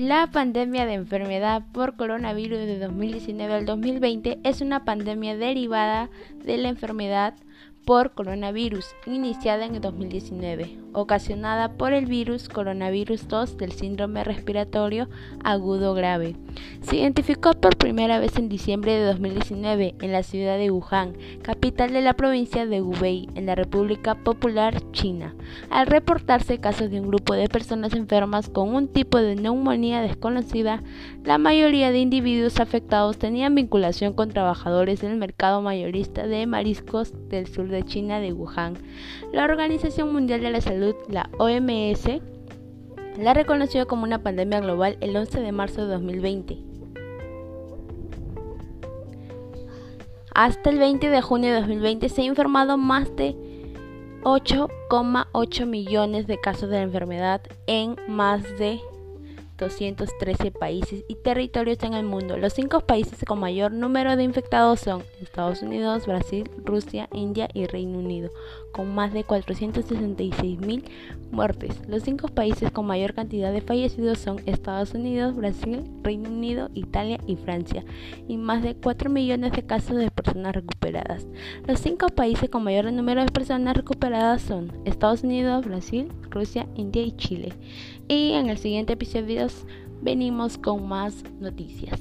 La pandemia de enfermedad por coronavirus de 2019 al 2020 es una pandemia derivada de la enfermedad por coronavirus, iniciada en el 2019, ocasionada por el virus coronavirus 2 del síndrome respiratorio agudo grave. Se identificó por primera vez en diciembre de 2019 en la ciudad de Wuhan, capital de la provincia de Hubei, en la República Popular China, al reportarse casos de un grupo de personas enfermas con un tipo de neumonía desconocida. La mayoría de individuos afectados tenían vinculación con trabajadores del mercado mayorista de mariscos del sur de China de Wuhan. La Organización Mundial de la Salud, la OMS, la reconoció como una pandemia global el 11 de marzo de 2020. Hasta el 20 de junio de 2020 se han informado más de 8,8 millones de casos de la enfermedad en más de 213 países y territorios en el mundo. Los cinco países con mayor número de infectados son Estados Unidos, Brasil, Rusia, India y Reino Unido, con más de 466 mil muertes. Los cinco países con mayor cantidad de fallecidos son Estados Unidos, Brasil, Reino Unido, Italia y Francia, y más de 4 millones de casos de personas recuperadas. Los cinco países con mayor número de personas recuperadas son Estados Unidos, Brasil, Rusia, India y Chile. Y en el siguiente episodio venimos con más noticias.